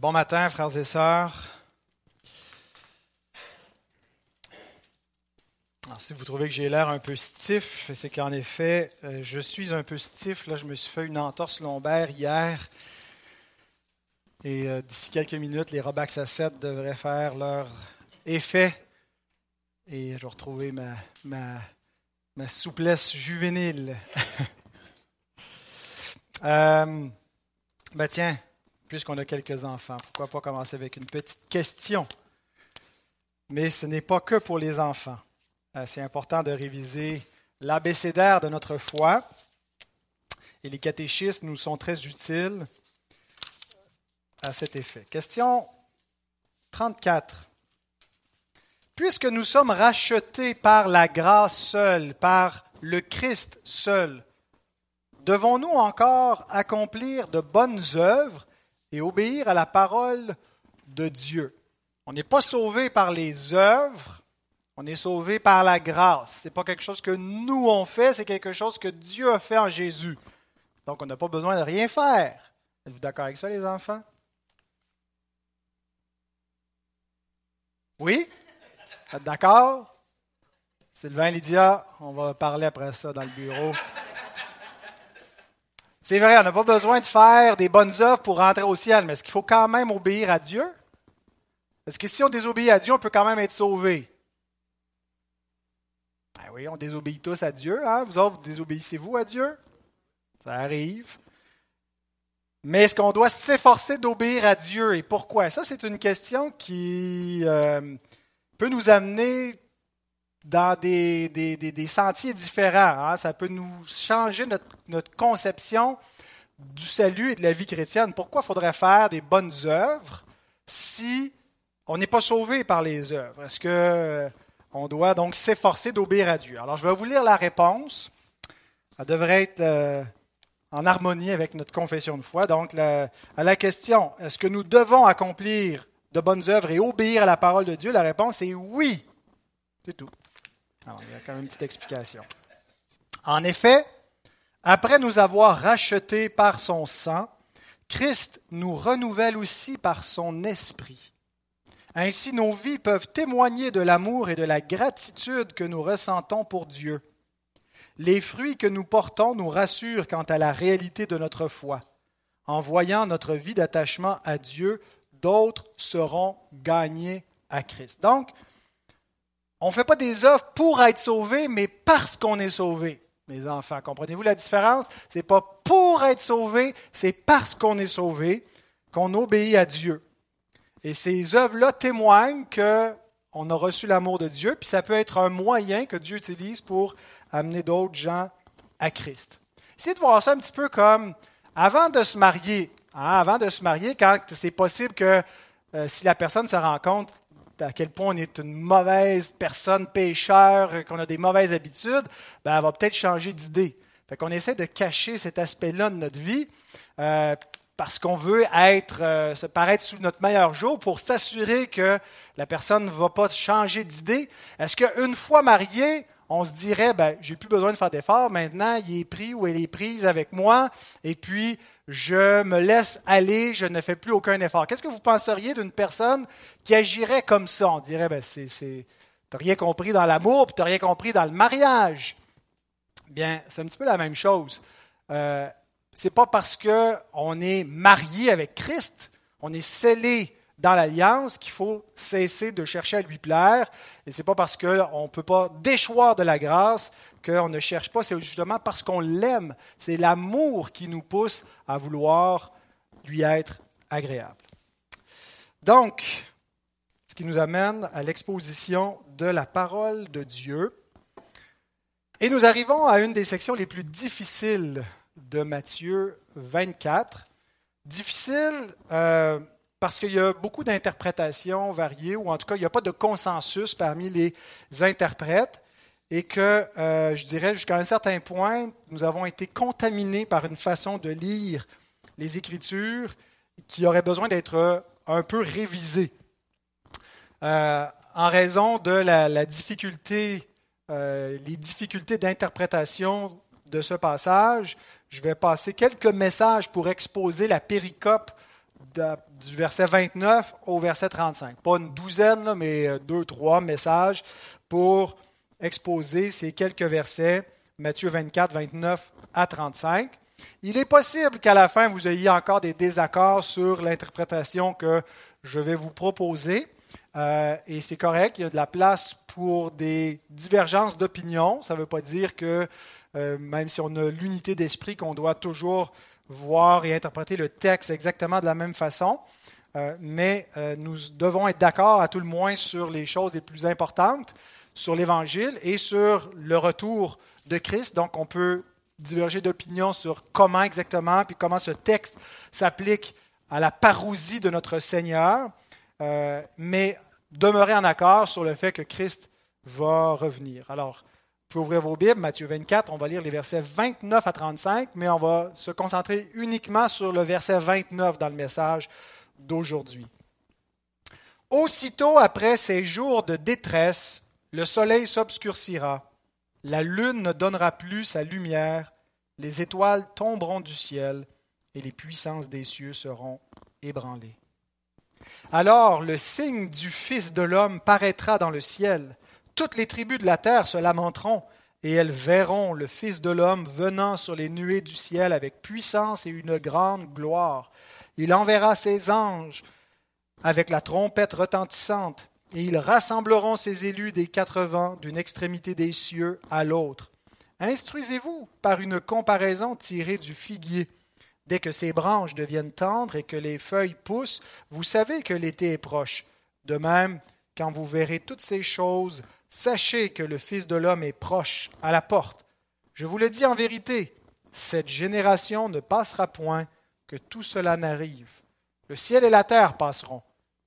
Bon matin, frères et sœurs. Si vous trouvez que j'ai l'air un peu stiff, c'est qu'en effet, euh, je suis un peu stiff. Là, je me suis fait une entorse lombaire hier. Et euh, d'ici quelques minutes, les Robax à 7 devraient faire leur effet. Et je vais retrouver ma, ma, ma souplesse juvénile. euh, ben tiens, puisqu'on a quelques enfants, pourquoi pas commencer avec une petite question? Mais ce n'est pas que pour les enfants. Euh, c'est important de réviser l'abécédaire de notre foi. Et les catéchistes nous sont très utiles à cet effet. Question 34. Puisque nous sommes rachetés par la grâce seule, par le Christ seul, devons-nous encore accomplir de bonnes œuvres et obéir à la parole de Dieu? On n'est pas sauvé par les œuvres, on est sauvé par la grâce. Ce n'est pas quelque chose que nous on fait, c'est quelque chose que Dieu a fait en Jésus. Donc on n'a pas besoin de rien faire. Êtes-vous d'accord avec ça, les enfants? Oui? Êtes d'accord? Sylvain, Lydia, on va parler après ça dans le bureau. C'est vrai, on n'a pas besoin de faire des bonnes œuvres pour rentrer au ciel, mais est-ce qu'il faut quand même obéir à Dieu? Est-ce que si on désobéit à Dieu, on peut quand même être sauvé? Ben oui, on désobéit tous à Dieu. Hein? Vous autres, vous désobéissez-vous à Dieu? Ça arrive. Mais est-ce qu'on doit s'efforcer d'obéir à Dieu et pourquoi? Ça, c'est une question qui euh, peut nous amener dans des, sentiers différents. Hein? Ça peut nous changer notre, conception du salut et de la vie chrétienne. Pourquoi faudrait faire des bonnes œuvres si on n'est pas sauvé par les œuvres? Est-ce que on doit donc s'efforcer d'obéir à Dieu? Alors, je vais vous lire la réponse. Elle devrait être euh, en harmonie avec notre confession de foi. Donc, à la question, est-ce que nous devons accomplir de bonnes œuvres et obéir à la parole de Dieu? La réponse est oui. C'est tout. Il y a quand même une petite explication. En effet, après nous avoir rachetés par son sang, Christ nous renouvelle aussi par son esprit. Ainsi, nos vies peuvent témoigner de l'amour et de la gratitude que nous ressentons pour Dieu. Les fruits que nous portons nous rassurent quant à la réalité de notre foi. En voyant notre vie d'attachement à Dieu, d'autres seront gagnés à Christ. Donc, on ne fait pas des œuvres pour être sauvé, mais parce qu'on est sauvé. Mes enfants, comprenez-vous la différence? Ce n'est pas pour être sauvé, c'est parce qu'on est sauvé qu'on obéit à Dieu. Et ces œuvres-là témoignent qu'on a reçu l'amour de Dieu, puis ça peut être un moyen que Dieu utilise pour amener d'autres gens à Christ. Essayez de voir ça un petit peu comme avant de se marier. Hein, avant de se marier, quand c'est possible que euh, si la personne se rend compte à quel point on est une mauvaise personne, pécheur, qu'on a des mauvaises habitudes, ben, elle va peut-être changer d'idée. Fait qu'on essaie de cacher cet aspect-là de notre vie euh, parce qu'on veut être, euh, se paraître sous notre meilleur jour pour s'assurer que la personne ne va pas changer d'idée. Est-ce qu'une fois marié, on se dirait, ben, j'ai plus besoin de faire d'efforts, maintenant il est pris ou elle est prise avec moi, et puis je me laisse aller, je ne fais plus aucun effort. Qu'est-ce que vous penseriez d'une personne qui agirait comme ça? On dirait, ben, c'est, tu n'as rien compris dans l'amour, puis tu n'as rien compris dans le mariage. Bien, c'est un petit peu la même chose. Euh, c'est pas parce qu'on est marié avec Christ, on est scellé dans l'alliance qu'il faut cesser de chercher à lui plaire. Et c'est pas parce qu'on ne peut pas déchoir de la grâce qu'on ne cherche pas, c'est justement parce qu'on l'aime. C'est l'amour qui nous pousse à vouloir lui être agréable. Donc, ce qui nous amène à l'exposition de la parole de Dieu. Et nous arrivons à une des sections les plus difficiles de Matthieu 24. Difficile euh, parce qu'il y a beaucoup d'interprétations variées, ou en tout cas, il n'y a pas de consensus parmi les interprètes, et que, euh, je dirais, jusqu'à un certain point, nous avons été contaminés par une façon de lire les Écritures qui aurait besoin d'être un peu révisée. Euh, en raison de la, difficulté, les difficultés d'interprétation de ce passage, je vais passer quelques messages pour exposer la péricope du verset 29 au verset 35. Pas une douzaine, mais euh, deux, trois messages pour exposer ces quelques versets, Matthieu 24, 29 à 35. Il est possible qu'à la fin, vous ayez encore des désaccords sur l'interprétation que je vais vous proposer. Euh, et c'est correct, il y a de la place pour des divergences d'opinion. Ça ne veut pas dire que, euh, même si on a l'unité d'esprit, qu'on doit toujours voir et interpréter le texte exactement de la même façon. Euh, mais nous devons être d'accord à tout le moins sur les choses les plus importantes, sur l'Évangile et sur le retour de Christ. Donc on peut diverger d'opinion sur comment exactement, puis comment ce texte s'applique à la parousie de notre Seigneur. Euh, mais demeurer en accord sur le fait que Christ va revenir. Alors, vous pouvez ouvrir vos Bibles, Matthieu 24, on va lire les versets 29 à 35, mais on va se concentrer uniquement sur le verset 29 dans le message d'aujourd'hui. Aussitôt après ces jours de détresse, le soleil s'obscurcira, la lune ne donnera plus sa lumière, les étoiles tomberont du ciel, et les puissances des cieux seront ébranlées. Alors le signe du Fils de l'homme paraîtra dans le ciel. Toutes les tribus de la terre se lamenteront, et elles verront le Fils de l'homme venant sur les nuées du ciel avec puissance et une grande gloire. Il enverra ses anges avec la trompette retentissante, et ils rassembleront ses élus des quatre vents d'une extrémité des cieux à l'autre. Instruisez-vous par une comparaison tirée du figuier. Dès que ses branches deviennent tendres et que les feuilles poussent, vous savez que l'été est proche. De même, quand vous verrez toutes ces choses, sachez que le Fils de l'homme est proche, à la porte. Je vous le dis en vérité, cette génération ne passera point que tout cela n'arrive. Le ciel et la terre passeront,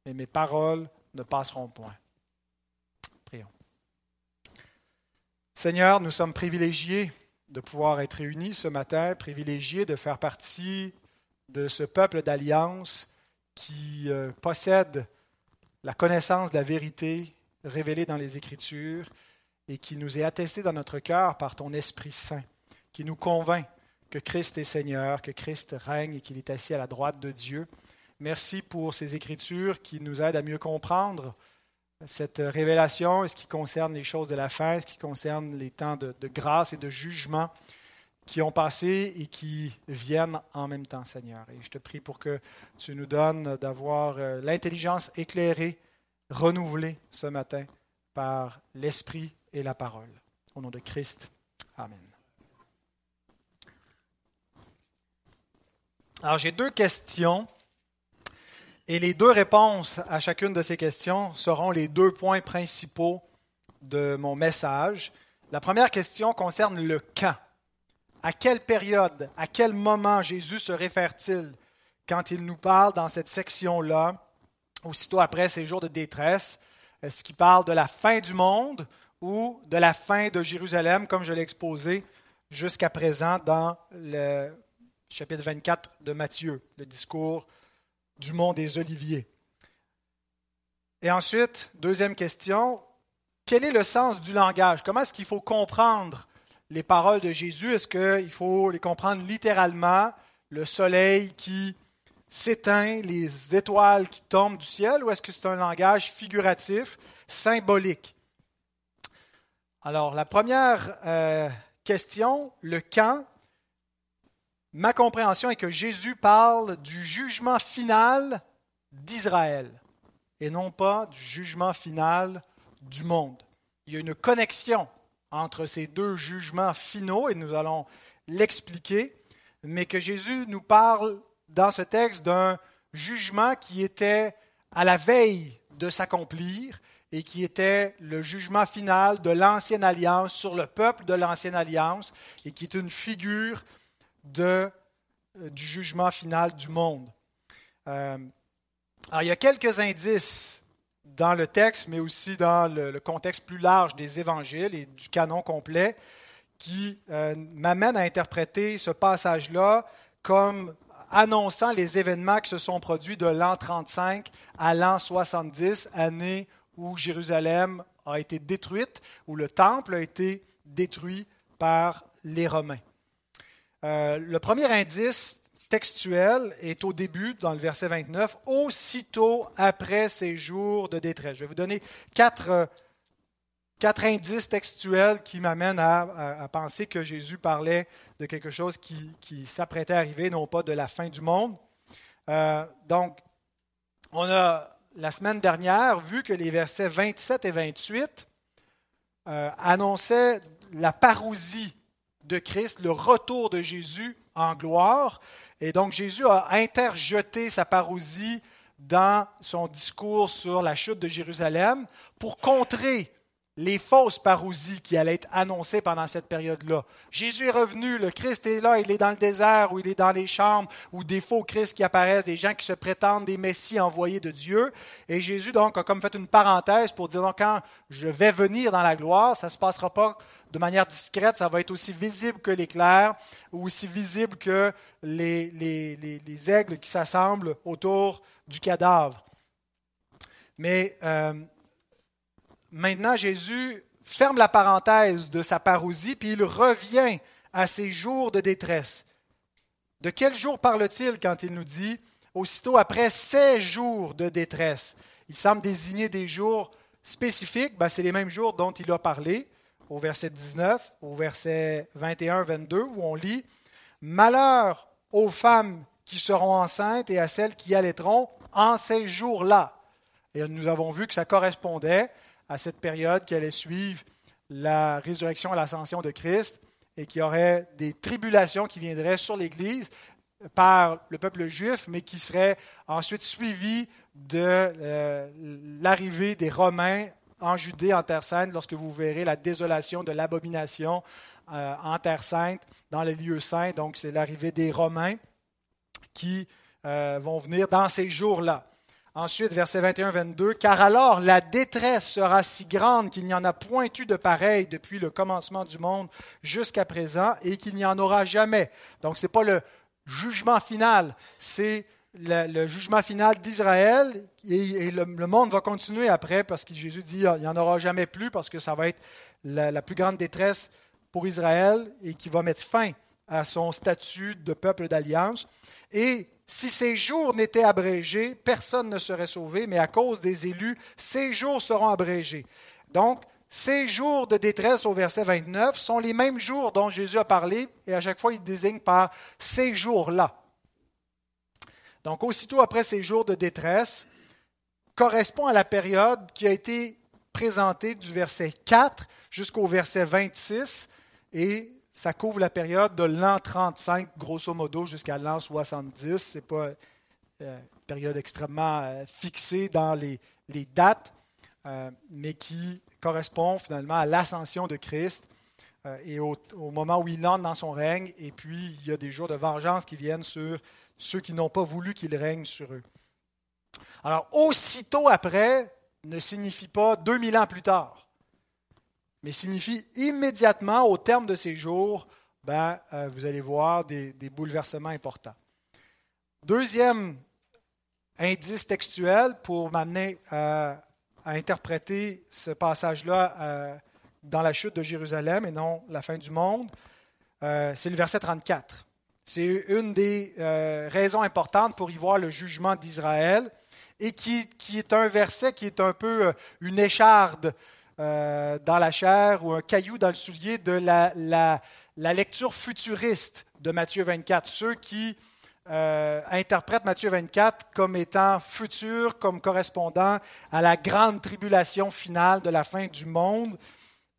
mais mes paroles ne passeront point. Prions. Seigneur, nous sommes privilégiés de pouvoir être réunis ce matin, privilégié de faire partie de ce peuple d'alliance qui euh, possède la connaissance de la vérité révélée dans les Écritures et qui nous est attesté dans notre cœur par ton Esprit Saint, qui nous convainc que Christ est Seigneur, que Christ règne et qu'il est assis à la droite de Dieu. Merci pour ces Écritures qui nous aident à mieux comprendre cette révélation, ce qui concerne les choses de la fin, ce qui concerne les temps de, grâce et de jugement qui ont passé et qui viennent en même temps, Seigneur. Et je te prie pour que tu nous donnes d'avoir euh, l'intelligence éclairée, renouvelée ce matin par l'Esprit et la parole. Au nom de Christ. Amen. Alors j'ai deux questions et les deux réponses à chacune de ces questions seront les deux points principaux de mon message. La première question concerne le quand. À quelle période, à quel moment Jésus se réfère-t-il quand il nous parle dans cette section-là, aussitôt après ces jours de détresse? Est-ce qu'il parle de la fin du monde ou de la fin de Jérusalem, comme je l'ai exposé jusqu'à présent dans le chapitre 24 de Matthieu, le discours du mont des Oliviers. Et ensuite, deuxième question, quel est le sens du langage? Comment est-ce qu'il faut comprendre les paroles de Jésus? Est-ce qu'il faut les comprendre littéralement, le soleil qui s'éteint, les étoiles qui tombent du ciel, ou est-ce que c'est un langage figuratif, symbolique? Alors, la première euh, question, le quand, ma compréhension est que Jésus parle du jugement final d'Israël et non pas du jugement final du monde. Il y a une connexion entre ces deux jugements finaux et nous allons l'expliquer, mais que Jésus nous parle dans ce texte d'un jugement qui était à la veille de s'accomplir et qui était le jugement final de l'ancienne alliance sur le peuple de l'ancienne alliance et qui est une figure de, euh, du jugement final du monde. Euh, alors, il y a quelques indices dans le texte, mais aussi dans le, contexte plus large des évangiles et du canon complet, qui euh, m'amènent à interpréter ce passage-là comme annonçant les événements qui se sont produits de l'an 35 à l'an 70, année où Jérusalem a été détruite, où le temple a été détruit par les Romains. Euh, le premier indice textuel est au début, dans le verset 29, aussitôt après ces jours de détresse. Je vais vous donner quatre, quatre indices textuels qui m'amènent à, penser que Jésus parlait de quelque chose qui, s'apprêtait à arriver, non pas de la fin du monde. Euh, donc, on a la semaine dernière vu que les versets 27 et 28 euh, annonçaient la parousie de Christ, le retour de Jésus en gloire. Et donc Jésus a interjeté sa parousie dans son discours sur la chute de Jérusalem pour contrer les fausses parousies qui allaient être annoncées pendant cette période-là. Jésus est revenu, le Christ est là, il est dans le désert ou il est dans les chambres ou des faux Christ qui apparaissent, des gens qui se prétendent des messies envoyés de Dieu. Et Jésus donc a comme fait une parenthèse pour dire donc quand je vais venir dans la gloire, ça ne se passera pas de manière discrète, ça va être aussi visible que l'éclair ou aussi visible que les, les, aigles qui s'assemblent autour du cadavre. Mais euh, maintenant, Jésus ferme la parenthèse de sa parousie, puis il revient à ses jours de détresse. De quel jour parle-t-il quand il nous dit aussitôt après ces jours de détresse? Il semble désigner des jours spécifiques, ben, c'est les mêmes jours dont il a parlé au verset 19, au verset 21-22, où on lit Malheur aux femmes qui seront enceintes et à celles qui allaiteront en ces jours-là. Et nous avons vu que ça correspondait à cette période qui allait suivre la résurrection et l'ascension de Christ et qu'il y aurait des tribulations qui viendraient sur l'Église par le peuple juif, mais qui seraient ensuite suivies de euh, l'arrivée des Romains en Judée, en Terre Sainte, lorsque vous verrez la désolation de l'abomination euh, en Terre Sainte, dans les lieux saints. Donc, c'est l'arrivée des Romains qui euh, vont venir dans ces jours-là. Ensuite, verset 21-22, Car alors la détresse sera si grande qu'il n'y en a point eu de pareil depuis le commencement du monde jusqu'à présent et qu'il n'y en aura jamais. Donc, ce n'est pas le jugement final, c'est le, jugement final d'Israël et, le, monde va continuer après parce que Jésus dit qu'il n'y en aura jamais plus parce que ça va être la, plus grande détresse pour Israël et qui va mettre fin à son statut de peuple d'alliance. Et si ces jours n'étaient abrégés, personne ne serait sauvé, mais à cause des élus, ces jours seront abrégés. Donc, ces jours de détresse au verset 29 sont les mêmes jours dont Jésus a parlé, et à chaque fois, il désigne par ces jours-là. Donc, aussitôt après ces jours de détresse, correspond à la période qui a été présentée du verset 4 jusqu'au verset 26, et ça couvre la période de l'an 35, grosso modo, jusqu'à l'an 70. Ce n'est pas euh, une période extrêmement euh, fixée dans les, dates, euh, mais qui correspond finalement à l'ascension de Christ et au, au, moment où il entre dans son règne, et puis il y a des jours de vengeance qui viennent sur ceux qui n'ont pas voulu qu'il règne sur eux. Alors, aussitôt après ne signifie pas 2000 ans plus tard, mais signifie immédiatement, au terme de ces jours, ben, euh, vous allez voir des, bouleversements importants. Deuxième indice textuel pour m'amener à interpréter ce passage-là euh, dans la chute de Jérusalem et non la fin du monde, euh, c'est le verset 34. C'est une des euh, raisons importantes pour y voir le jugement d'Israël et qui, est un verset qui est un peu euh, une écharde euh, dans la chair ou un caillou dans le soulier de la, la lecture futuriste de Matthieu 24. Ceux qui interprètent Matthieu 24 comme étant futur, comme correspondant à la grande tribulation finale de la fin du monde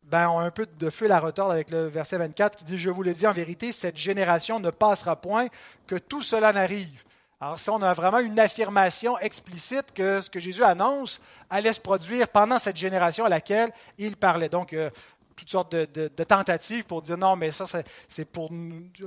ben, ont un peu de feu à retordre avec le verset 24 qui dit Je vous le dis en vérité, cette génération ne passera point que tout cela n'arrive. Alors, si on a vraiment une affirmation explicite que ce que Jésus annonce allait se produire pendant cette génération à laquelle il parlait. Donc, euh, toutes sortes de, tentatives pour dire non, mais ça, c'est pour.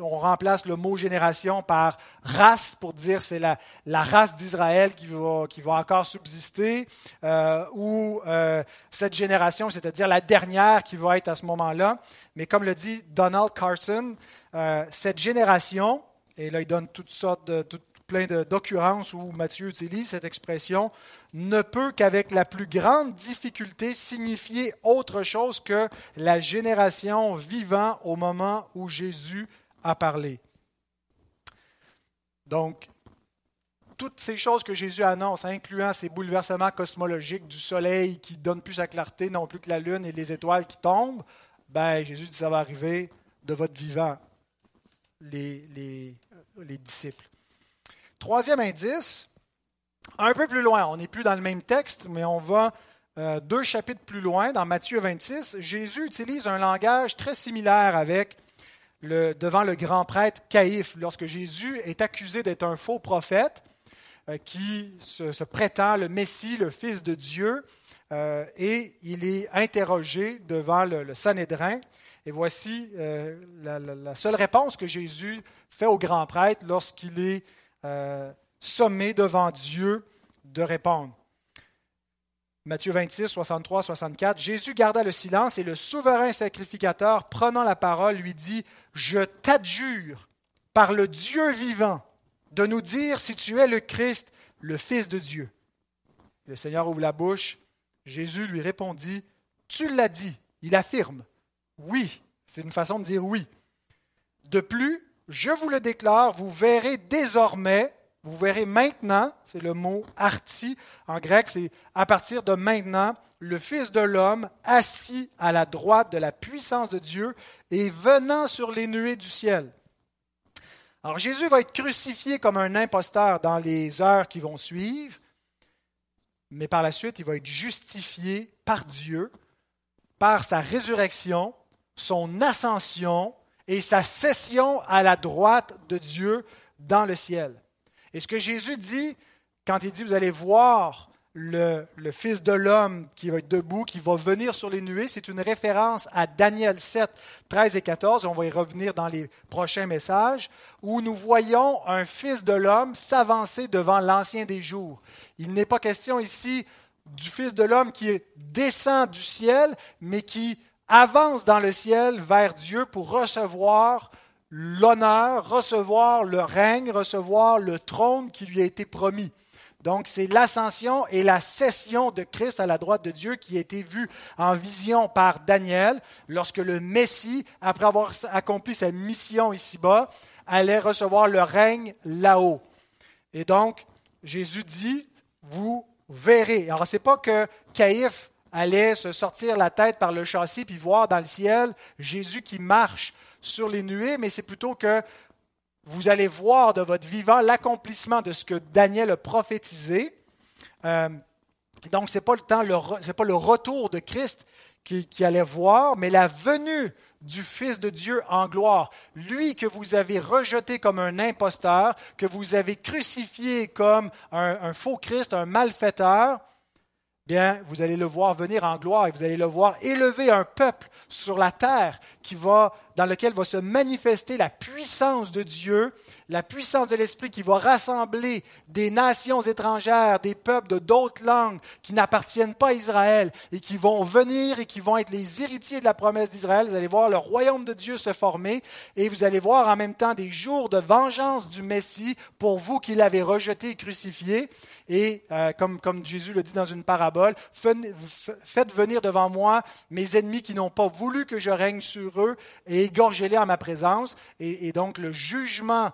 On remplace le mot génération par race pour dire c'est la, race d'Israël qui va, qui va encore subsister, euh, ou euh, cette génération, c'est-à-dire la dernière qui va être à ce moment-là. Mais comme le dit Donald Carson, euh, cette génération, et là il donne toutes sortes de, plein d'occurrences où Matthieu utilise cette expression, ne peut qu'avec la plus grande difficulté signifier autre chose que la génération vivant au moment où Jésus a parlé. Donc, toutes ces choses que Jésus annonce, incluant ces bouleversements cosmologiques du soleil qui donne plus sa clarté, non plus que la lune et les étoiles qui tombent, ben, Jésus dit ça va arriver de votre vivant, les, les, les disciples. Troisième indice, un peu plus loin, on n'est plus dans le même texte, mais on va euh, deux chapitres plus loin, dans Matthieu 26, Jésus utilise un langage très similaire avec le, devant le grand prêtre Caïphe, lorsque Jésus est accusé d'être un faux prophète euh, qui se, prétend le Messie, le Fils de Dieu, euh, et il est interrogé devant le, Sanhédrin. Et voici la, la, seule réponse que Jésus fait au grand prêtre lorsqu'il est sommé devant Dieu de répondre. Matthieu 26, 63, 64, Jésus garda le silence et le souverain sacrificateur, prenant la parole, lui dit, Je t'adjure par le Dieu vivant de nous dire si tu es le Christ, le Fils de Dieu. Le Seigneur ouvre la bouche. Jésus lui répondit, Tu l'as dit. Il affirme, Oui. C'est une façon de dire oui. De plus, je vous le déclare, vous verrez désormais vous verrez maintenant, c'est le mot arti en grec, c'est à partir de maintenant, le Fils de l'homme assis à la droite de la puissance de Dieu et venant sur les nuées du ciel. Alors Jésus va être crucifié comme un imposteur dans les heures qui vont suivre, mais par la suite, il va être justifié par Dieu, par sa résurrection, son ascension et sa cession à la droite de Dieu dans le ciel. Et ce que Jésus dit, quand il dit, vous allez voir le, Fils de l'homme qui va être debout, qui va venir sur les nuées, c'est une référence à Daniel 7, 13 et 14, on va y revenir dans les prochains messages, où nous voyons un Fils de l'homme s'avancer devant l'Ancien des jours. Il n'est pas question ici du Fils de l'homme qui descend du ciel, mais qui avance dans le ciel vers Dieu pour recevoir l'honneur, recevoir le règne, recevoir le trône qui lui a été promis. Donc, c'est l'ascension et la cession de Christ à la droite de Dieu qui a été vue en vision par Daniel lorsque le Messie, après avoir accompli sa mission ici-bas, allait recevoir le règne là-haut. Et donc, Jésus dit, vous verrez. Alors, ce n'est pas que Caïphe allait se sortir la tête par le châssis puis voir dans le ciel Jésus qui marche sur les nuées, mais c'est plutôt que vous allez voir de votre vivant l'accomplissement de ce que Daniel a prophétisé. Euh, donc, ce pas, le temps, pas le retour de Christ qui, allait voir, mais la venue du Fils de Dieu en gloire. Lui que vous avez rejeté comme un imposteur, que vous avez crucifié comme un faux Christ, un malfaiteur, bien, vous allez le voir venir en gloire et vous allez le voir élever un peuple sur la terre qui va, dans lequel va se manifester la puissance de Dieu, la puissance de l'Esprit qui va rassembler des nations étrangères, des peuples de d'autres langues qui n'appartiennent pas à Israël et qui vont venir et qui vont être les héritiers de la promesse d'Israël. Vous allez voir le royaume de Dieu se former et vous allez voir en même temps des jours de vengeance du Messie pour vous qui l'avez rejeté et crucifié. Et euh, comme, comme Jésus le dit dans une parabole, faites venir devant moi mes ennemis qui n'ont pas voulu que je règne sur eux et égorgez-les en ma présence. Et, donc le jugement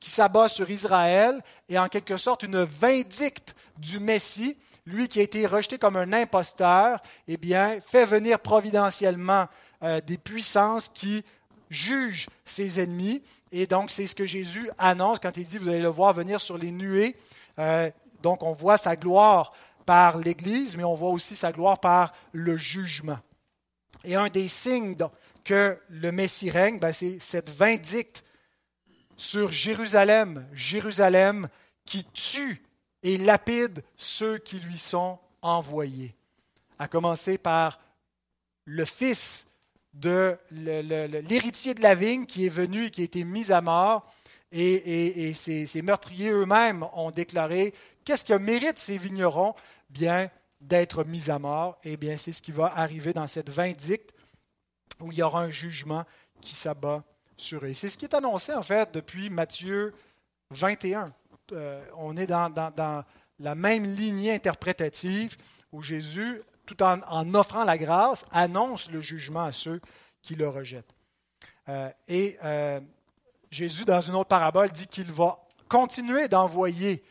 qui s'abat sur Israël est en quelque sorte une vindicte du Messie, lui qui a été rejeté comme un imposteur, eh bien, fait venir providentiellement euh, des puissances qui jugent ses ennemis. Et donc, c'est ce que Jésus annonce quand il dit, vous allez le voir venir sur les nuées. Euh, donc on voit sa gloire par l'Église, mais on voit aussi sa gloire par le jugement. Et un des signes que le Messie règne, ben, c'est cette vindicte sur Jérusalem, Jérusalem qui tue et lapide ceux qui lui sont envoyés. À commencer par le fils de l'héritier de la vigne qui est venu et qui a été mis à mort, et, et, ces, meurtriers eux-mêmes ont déclaré Qu'est-ce que méritent ces vignerons? Bien, d'être mis à mort. Eh bien, c'est ce qui va arriver dans cette vindicte où il y aura un jugement qui s'abat sur eux. C'est ce qui est annoncé, en fait, depuis Matthieu 21. Euh, on est dans, la même lignée interprétative où Jésus, tout en, offrant la grâce, annonce le jugement à ceux qui le rejettent. Euh, et euh, Jésus, dans une autre parabole, dit qu'il va continuer d'envoyer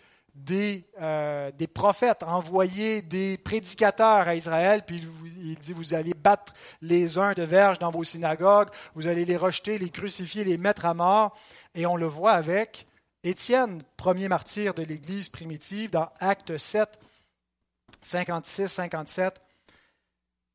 des, euh, des, prophètes, envoyer des prédicateurs à Israël, puis il, dit, vous allez battre les uns de verge dans vos synagogues, vous allez les rejeter, les crucifier, les mettre à mort. Et on le voit avec Étienne, premier martyr de l'Église primitive, dans Acte 7, 56-57.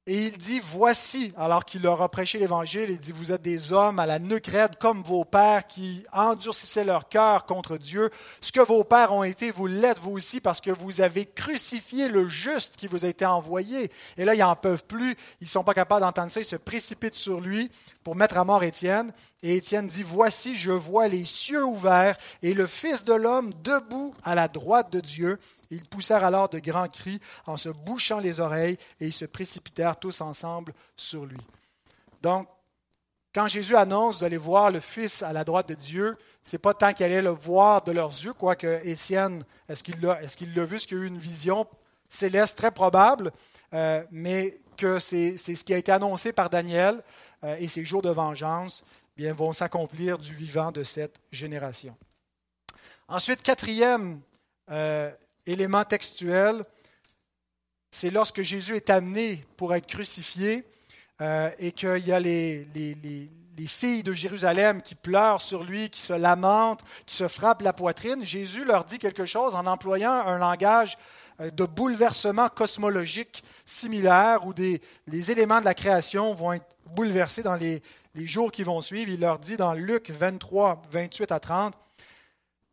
Et il dit, voici, alors qu'il leur a prêché l'Évangile, il dit, vous êtes des hommes à la nuque comme vos pères qui endurcissaient leur cœur contre Dieu. Ce que vos pères ont été, vous l'êtes vous aussi parce que vous avez crucifié le juste qui vous a été envoyé. Et là, ils n'en peuvent plus, ils ne sont pas capables d'entendre ça, ils se précipitent sur lui pour mettre à mort Étienne. Et Étienne dit, voici, je vois les cieux ouverts et le Fils de l'homme debout à la droite de Dieu. Ils poussèrent alors de grands cris en se bouchant les oreilles et ils se précipitèrent tous ensemble sur lui. Donc, quand Jésus annonce, allez voir le Fils à la droite de Dieu, c'est pas tant qu'il allait le voir de leurs yeux, quoique Étienne, est-ce qu'il l'a, est-ce qu'il vu, est-ce qu'il a eu une vision céleste très probable, euh, mais que c'est, ce qui a été annoncé par Daniel euh, et ces jours de vengeance bien, vont s'accomplir du vivant de cette génération. Ensuite, quatrième euh, élément textuel, c'est lorsque Jésus est amené pour être crucifié euh, et qu'il y a les, les, filles de Jérusalem qui pleurent sur lui, qui se lamentent, qui se frappent la poitrine. Jésus leur dit quelque chose en employant un langage euh, de bouleversement cosmologique similaire où des, les éléments de la création vont être bouleversés dans les, les jours qui vont suivre. Il leur dit dans Luc 23, 28 à 30,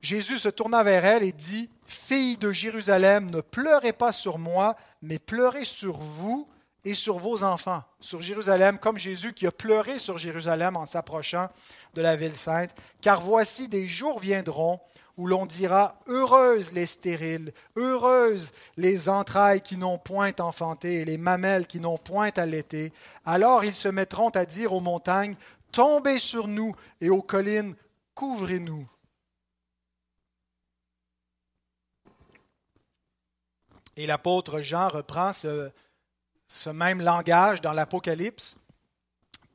Jésus se tourna vers elle et dit, Fille de Jérusalem, ne pleurez pas sur moi, mais pleurez sur vous et sur vos enfants. Sur Jérusalem, comme Jésus qui a pleuré sur Jérusalem en s'approchant de la ville sainte. Car voici des jours viendront où l'on dira Heureuses les stériles, heureuses les entrailles qui n'ont point enfanté les mamelles qui n'ont point allaité. Alors ils se mettront à dire aux montagnes Tombez sur nous et aux collines, couvrez-nous. Et l'apôtre Jean reprend ce, même langage dans l'Apocalypse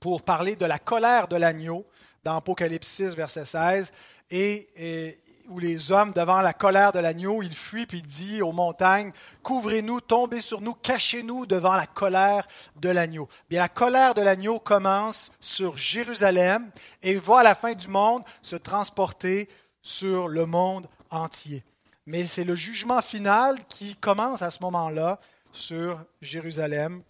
pour parler de la colère de l'agneau dans Apocalypse 6, verset 16, et, où les hommes, devant la colère de l'agneau, ils fuient, puis il dit aux montagnes, couvrez-nous, tombez sur nous, cachez-nous devant la colère de l'agneau. Bien, la colère de l'agneau commence sur Jérusalem et va à la fin du monde se transporter sur le monde entier mais c'est le jugement final qui commence à ce moment-là sur Jérusalem.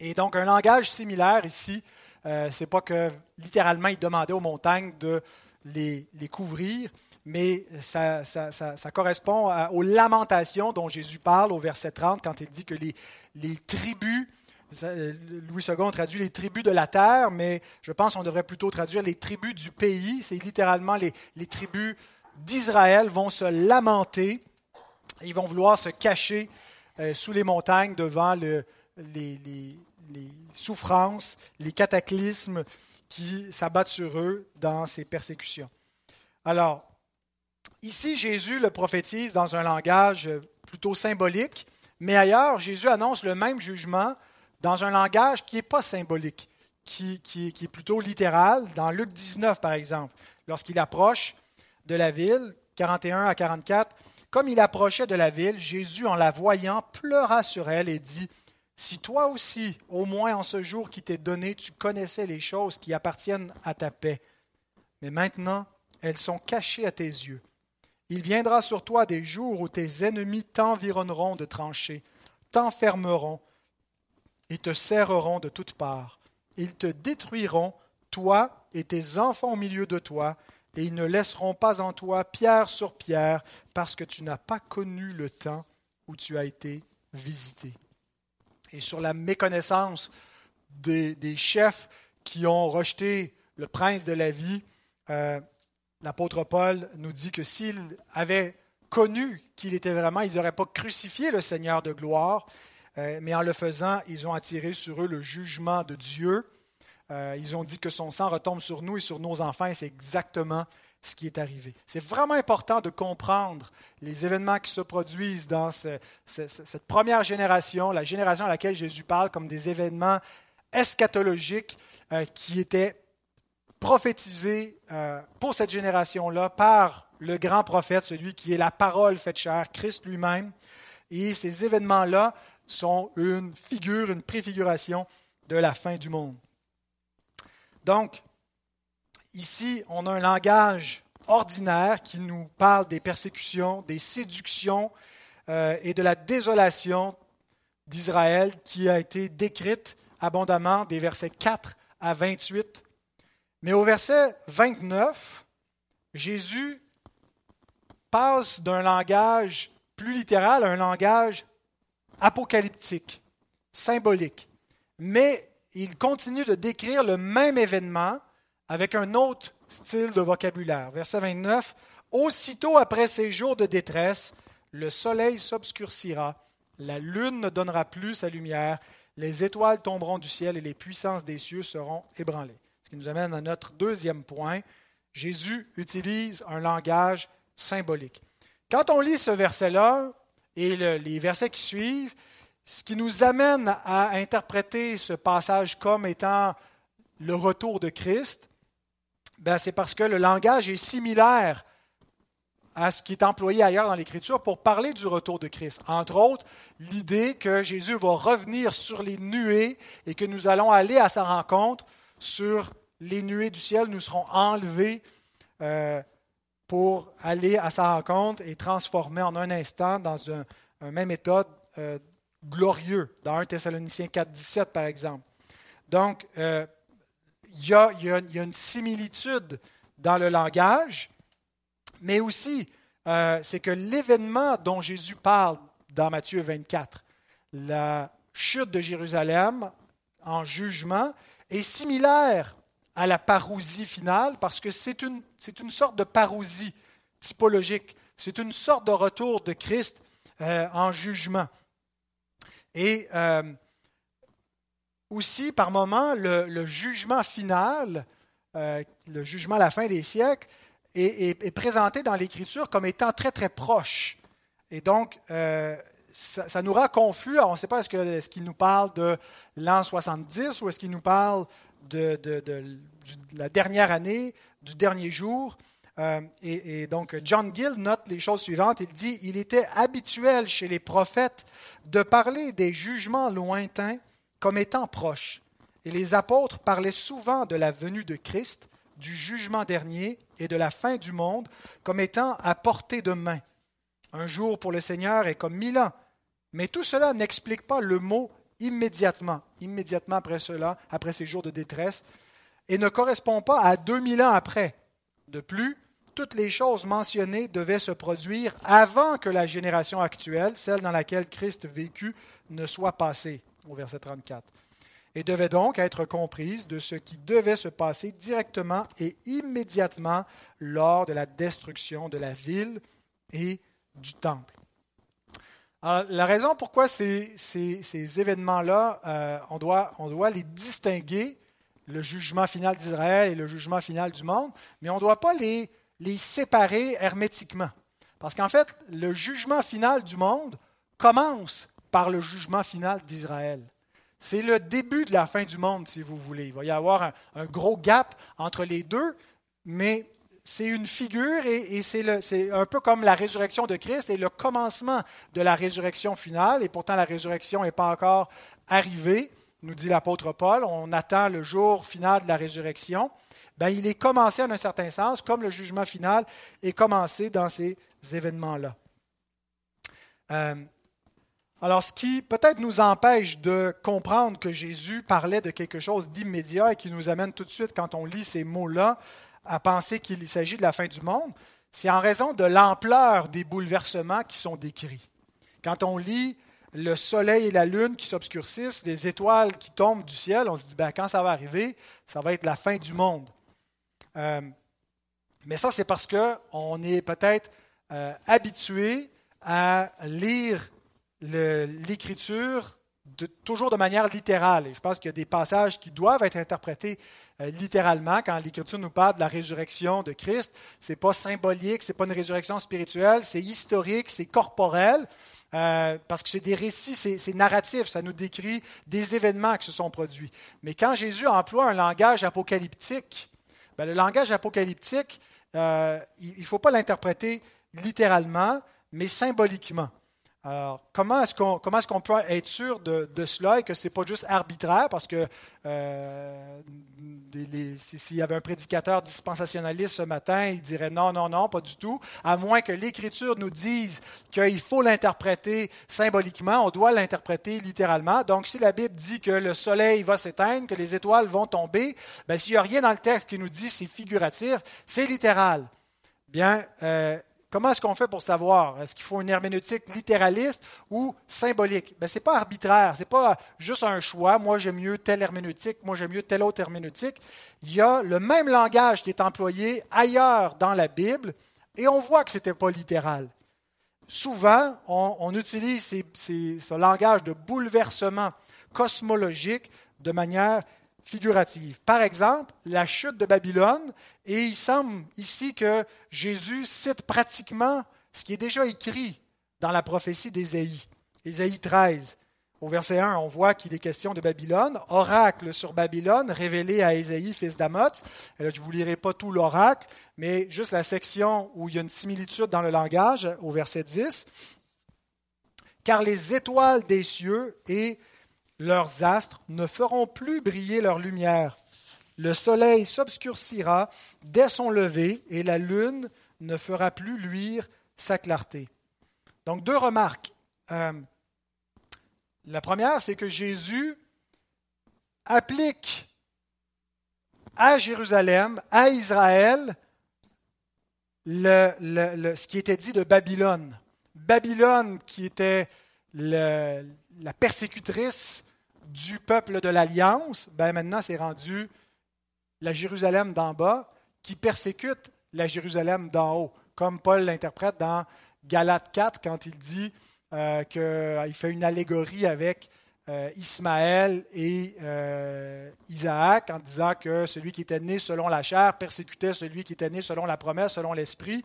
Et donc un langage similaire ici, euh, c'est pas que littéralement il demandait aux montagnes de les, couvrir, mais ça, correspond aux lamentations dont Jésus parle au verset 30 quand il dit que les, tribus, Louis II traduit les tribus de la terre, mais je pense qu'on devrait plutôt traduire les tribus du pays, c'est littéralement les tribus d'Israël vont se lamenter, ils vont vouloir se cacher euh, sous les montagnes devant les, souffrances, les cataclysmes qui s'abattent sur eux dans ces persécutions. Alors, ici, Jésus le prophétise dans un langage plutôt symbolique, mais ailleurs, Jésus annonce le même jugement dans un langage qui n'est pas symbolique, qui, qui, est plutôt littéral, dans Luc 19 par exemple, lorsqu'il approche de la ville, 41 à 44, comme il approchait de la ville, Jésus, en la voyant, pleura sur elle et dit, Si toi aussi, au moins en ce jour qui t'est donné, tu connaissais les choses qui appartiennent à ta paix, mais maintenant elles sont cachées à tes yeux. Il viendra sur toi des jours où tes ennemis t'environneront de tranchées, t'enfermeront et te serreront de toutes parts. Ils te détruiront, toi et tes enfants au milieu de toi, et ils ne laisseront pas en toi pierre sur pierre, parce que tu n'as pas connu le temps où tu as été visité. Et sur la méconnaissance des, chefs qui ont rejeté le prince de la vie, euh, l'apôtre Paul nous dit que s'ils avaient connu qu'il était vraiment, ils n'auraient pas crucifié le Seigneur de gloire, euh, mais en le faisant, ils ont attiré sur eux le jugement de Dieu. Euh, ils ont dit que son sang retombe sur nous et sur nos enfants, et c'est exactement ce qui est arrivé. C'est vraiment important de comprendre les événements qui se produisent dans cette première génération, la génération à laquelle Jésus parle, comme des événements eschatologiques euh, qui étaient prophétisé euh, pour cette génération-là par le grand prophète, celui qui est la parole faite chair, Christ lui-même. Et ces événements-là sont une figure, une préfiguration de la fin du monde. Donc, ici, on a un langage ordinaire qui nous parle des persécutions, des séductions euh, et de la désolation d'Israël qui a été décrite abondamment des versets 4 à 28. Mais au verset 29, Jésus passe d'un langage plus littéral à un langage apocalyptique, symbolique. Mais il continue de décrire le même événement avec un autre style de vocabulaire. Verset 29, Aussitôt après ces jours de détresse, le soleil s'obscurcira, la lune ne donnera plus sa lumière, les étoiles tomberont du ciel et les puissances des cieux seront ébranlées. Ce qui nous amène à notre deuxième point. Jésus utilise un langage symbolique. Quand on lit ce verset-là et les versets qui suivent, ce qui nous amène à interpréter ce passage comme étant le retour de Christ, ben c'est parce que le langage est similaire à ce qui est employé ailleurs dans l'Écriture pour parler du retour de Christ. Entre autres, l'idée que Jésus va revenir sur les nuées et que nous allons aller à sa rencontre sur les nuées du ciel, nous serons enlevés euh, pour aller à sa rencontre et transformer en un instant dans un, même état euh, glorieux, dans 1 Thessaloniciens 4, 17 par exemple. Donc, euh, il y, a, une similitude dans le langage, mais aussi, euh, c'est que l'événement dont Jésus parle dans Matthieu 24, la chute de Jérusalem en jugement, est similaire à la parousie finale parce que c'est une, une, sorte de parousie typologique. C'est une sorte de retour de Christ euh, en jugement. Et euh, aussi, par moments, le, jugement final, euh, le jugement à la fin des siècles, est, présenté dans l'Écriture comme étant très, très proche. Et donc, euh, ça, nous rend confus. on ne sait pas est-ce qu'il nous parle de l'an 70 ou est-ce qu'il nous parle de, la dernière année, du dernier jour. Euh, et, donc, John Gill note les choses suivantes. Il dit Il était habituel chez les prophètes de parler des jugements lointains comme étant proches. Et les apôtres parlaient souvent de la venue de Christ, du jugement dernier et de la fin du monde comme étant à portée de main. Un jour pour le Seigneur est comme mille ans. Mais tout cela n'explique pas le mot immédiatement, immédiatement après cela, après ces jours de détresse, et ne correspond pas à deux mille ans après. De plus, toutes les choses mentionnées devaient se produire avant que la génération actuelle, celle dans laquelle Christ vécut, ne soit passée au verset 34, et devait donc être comprise de ce qui devait se passer directement et immédiatement lors de la destruction de la ville et du temple. la raison pourquoi ces, événements-là, euh, on doit les distinguer, le jugement final d'Israël et le jugement final du monde, mais on ne doit pas les, les séparer hermétiquement. Parce qu'en fait, le jugement final du monde commence par le jugement final d'Israël. C'est le début de la fin du monde, si vous voulez. Il va y avoir un, gros gap entre les deux, mais c'est une figure et, c'est un peu comme la résurrection de Christ et le commencement de la résurrection finale. Et pourtant, la résurrection n'est pas encore arrivée, nous dit l'apôtre Paul. On attend le jour final de la résurrection. Ben, il est commencé en un certain sens, comme le jugement final est commencé dans ces événements-là. Euh, alors, ce qui peut-être nous empêche de comprendre que Jésus parlait de quelque chose d'immédiat et qui nous amène tout de suite, quand on lit ces mots-là, à penser qu'il s'agit de la fin du monde, c'est en raison de l'ampleur des bouleversements qui sont décrits. Quand on lit le soleil et la lune qui s'obscurcissent, les étoiles qui tombent du ciel, on se dit, ben, quand ça va arriver, ça va être la fin du monde. Euh, mais ça, c'est parce qu'on est peut-être euh, habitué à lire l'écriture toujours de manière littérale. Et je pense qu'il y a des passages qui doivent être interprétés euh, littéralement quand l'écriture nous parle de la résurrection de Christ. Ce n'est pas symbolique, ce n'est pas une résurrection spirituelle, c'est historique, c'est corporel. Parce que c'est des récits, c'est narratif, ça nous décrit des événements qui se sont produits. Mais quand Jésus emploie un langage apocalyptique, Ben, le langage apocalyptique, euh, il ne faut pas l'interpréter littéralement, mais symboliquement. Alors, comment est-ce qu'on peut être sûr de, cela et que ce n'est pas juste arbitraire? Parce que euh, s'il y avait un prédicateur dispensationaliste ce matin, il dirait non, non, non, pas du tout. À moins que l'Écriture nous dise qu'il faut l'interpréter symboliquement, on doit l'interpréter littéralement. Donc, si la Bible dit que le soleil va s'éteindre, que les étoiles vont tomber, ben, s'il n'y a rien dans le texte qui nous dit c'est figuratif, c'est littéral. Bien, euh, Comment est-ce qu'on fait pour savoir? Est-ce qu'il faut une herméneutique littéraliste ou symbolique? Ben, ce n'est pas arbitraire, ce n'est pas juste un choix. Moi, j'aime mieux telle herméneutique, moi, j'aime mieux telle autre herméneutique. Il y a le même langage qui est employé ailleurs dans la Bible et on voit que ce n'était pas littéral. Souvent, on, utilise ce langage de bouleversement cosmologique de manière figurative. Par exemple, la chute de Babylone, et il semble ici que Jésus cite pratiquement ce qui est déjà écrit dans la prophétie d'Ésaïe. Ésaïe 13, au verset 1, on voit qu'il est question de Babylone, oracle sur Babylone révélé à Ésaïe, fils d'Amoth. Je ne vous lirai pas tout l'oracle, mais juste la section où il y a une similitude dans le langage, au verset 10. Car les étoiles des cieux et leurs astres ne feront plus briller leur lumière. Le soleil s'obscurcira dès son lever et la lune ne fera plus luire sa clarté. Donc deux remarques. Euh, la première, c'est que Jésus applique à Jérusalem, à Israël, ce qui était dit de Babylone. Babylone qui était la persécutrice du peuple de l'Alliance, ben maintenant c'est rendu la Jérusalem d'en bas qui persécute la Jérusalem d'en haut, comme Paul l'interprète dans Galates 4 quand il dit euh, qu'il fait une allégorie avec euh, Ismaël et euh, Isaac en disant que celui qui était né selon la chair persécutait celui qui était né selon la promesse, selon l'esprit,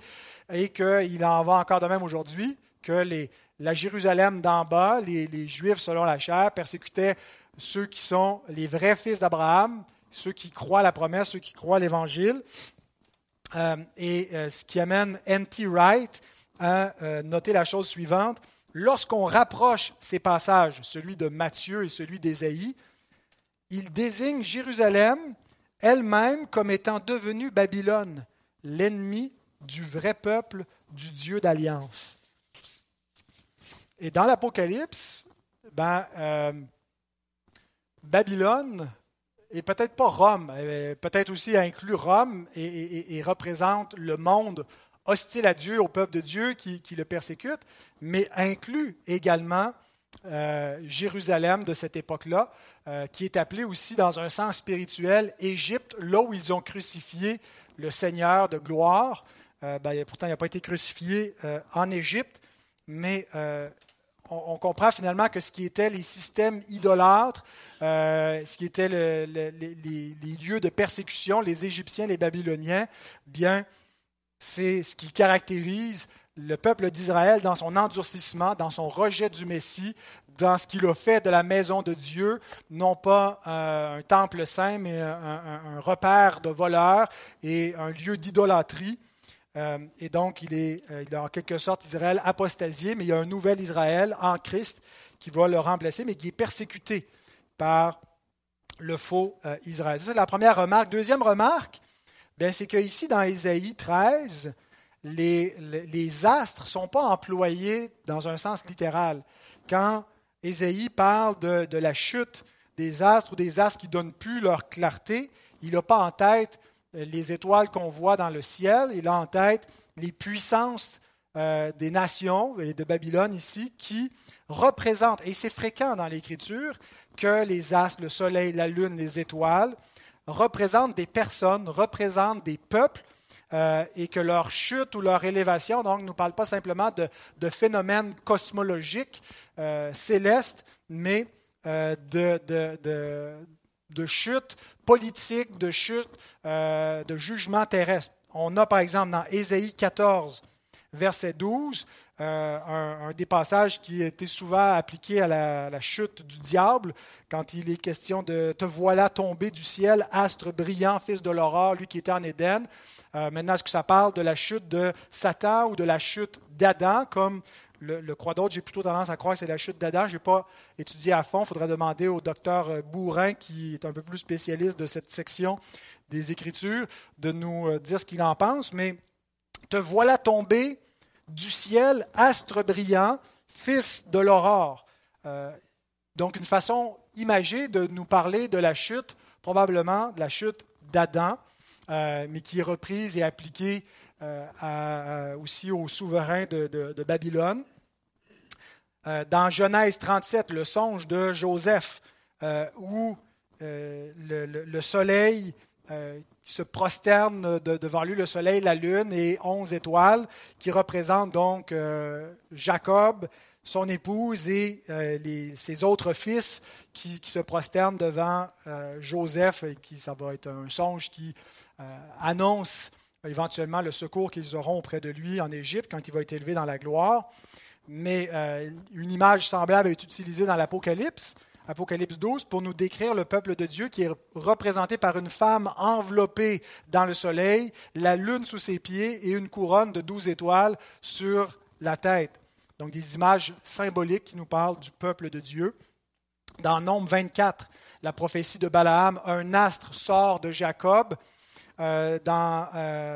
et qu'il en va encore de même aujourd'hui, que les, la Jérusalem d'en bas, les, Juifs selon la chair, persécutaient ceux qui sont les vrais fils d'Abraham, ceux qui croient la promesse, ceux qui croient l'Évangile. Euh, et euh, ce qui amène N.T. Wright à euh, noter la chose suivante. Lorsqu'on rapproche ces passages, celui de Matthieu et celui d'Ésaïe, il désigne Jérusalem elle-même comme étant devenue Babylone, l'ennemi du vrai peuple du Dieu d'alliance. Et dans l'Apocalypse, ben, euh, Babylone, et peut-être pas Rome, peut-être aussi inclut Rome et, représente le monde hostile à Dieu, au peuple de Dieu qui, le persécute, mais inclut également euh, Jérusalem de cette époque-là, euh, qui est appelée aussi dans un sens spirituel Égypte, là où ils ont crucifié le Seigneur de gloire. Ben, pourtant, il n'a pas été crucifié en Égypte, mais on, comprend finalement que ce qui était les systèmes idolâtres, euh, ce qui était les, lieux de persécution, les Égyptiens, les Babyloniens, bien, c'est ce qui caractérise le peuple d'Israël dans son endurcissement, dans son rejet du Messie, dans ce qu'il a fait de la maison de Dieu, non pas euh, un temple saint, mais un repère de voleurs et un lieu d'idolâtrie. Euh, et donc, il est, euh, il en quelque sorte Israël apostasié, mais il y a un nouvel Israël en Christ qui va le remplacer, mais qui est persécuté par le faux euh, Israël. C'est la première remarque. Deuxième remarque, ben, c'est qu'ici, dans Ésaïe 13, les, les, astres ne sont pas employés dans un sens littéral. Quand Ésaïe parle de, de la chute des astres ou des astres qui ne donnent plus leur clarté, il n'a pas en tête les étoiles qu'on voit dans le ciel. Il a en tête les puissances euh, des nations et de Babylone ici qui représentent, et c'est fréquent dans l'Écriture, que les astres, le soleil, la lune, les étoiles, représentent des personnes, représentent des peuples, euh, et que leur chute ou leur élévation, donc, ne parle pas simplement de, phénomènes cosmologiques euh, célestes, mais de, de chute de chute, euh, de jugement terrestre. On a par exemple dans Ésaïe 14, verset 12, euh, un, des passages qui était souvent appliqué à la, chute du diable, quand il est question de Te voilà tombé du ciel, astre brillant, fils de l'aurore, lui qui était en Éden. Euh, maintenant, est-ce que ça parle de la chute de Satan ou de la chute d'Adam, comme le, le croix d'autre J'ai plutôt tendance à croire que c'est la chute d'Adam. Je n'ai pas étudié à fond. Il faudrait demander au docteur euh, Bourrin, qui est un peu plus spécialiste de cette section des Écritures, de nous dire ce qu'il en pense. Mais te voilà tombé du ciel, astre brillant, fils de l'aurore. Euh, donc une façon imagée de nous parler de la chute, probablement de la chute d'Adam, euh, mais qui est reprise et appliquée euh, aussi aux souverains de, Babylone. Dans Genèse 37, le songe de Joseph, où le, soleil qui se prosterne devant lui, le soleil, la lune et onze étoiles, qui représentent donc euh, Jacob, son épouse et euh, ses autres fils qui, se prosternent devant euh, Joseph, et qui, ça va être un songe qui annonce éventuellement le secours qu'ils auront auprès de lui en Égypte quand il va être élevé dans la gloire. Mais une image semblable est utilisée dans l'Apocalypse. Apocalypse 12, pour nous décrire le peuple de Dieu qui est représenté par une femme enveloppée dans le soleil, la lune sous ses pieds et une couronne de douze étoiles sur la tête. Donc des images symboliques qui nous parlent du peuple de Dieu. Dans Nombre 24, la prophétie de Balaam, un astre sort de Jacob. Euh, dans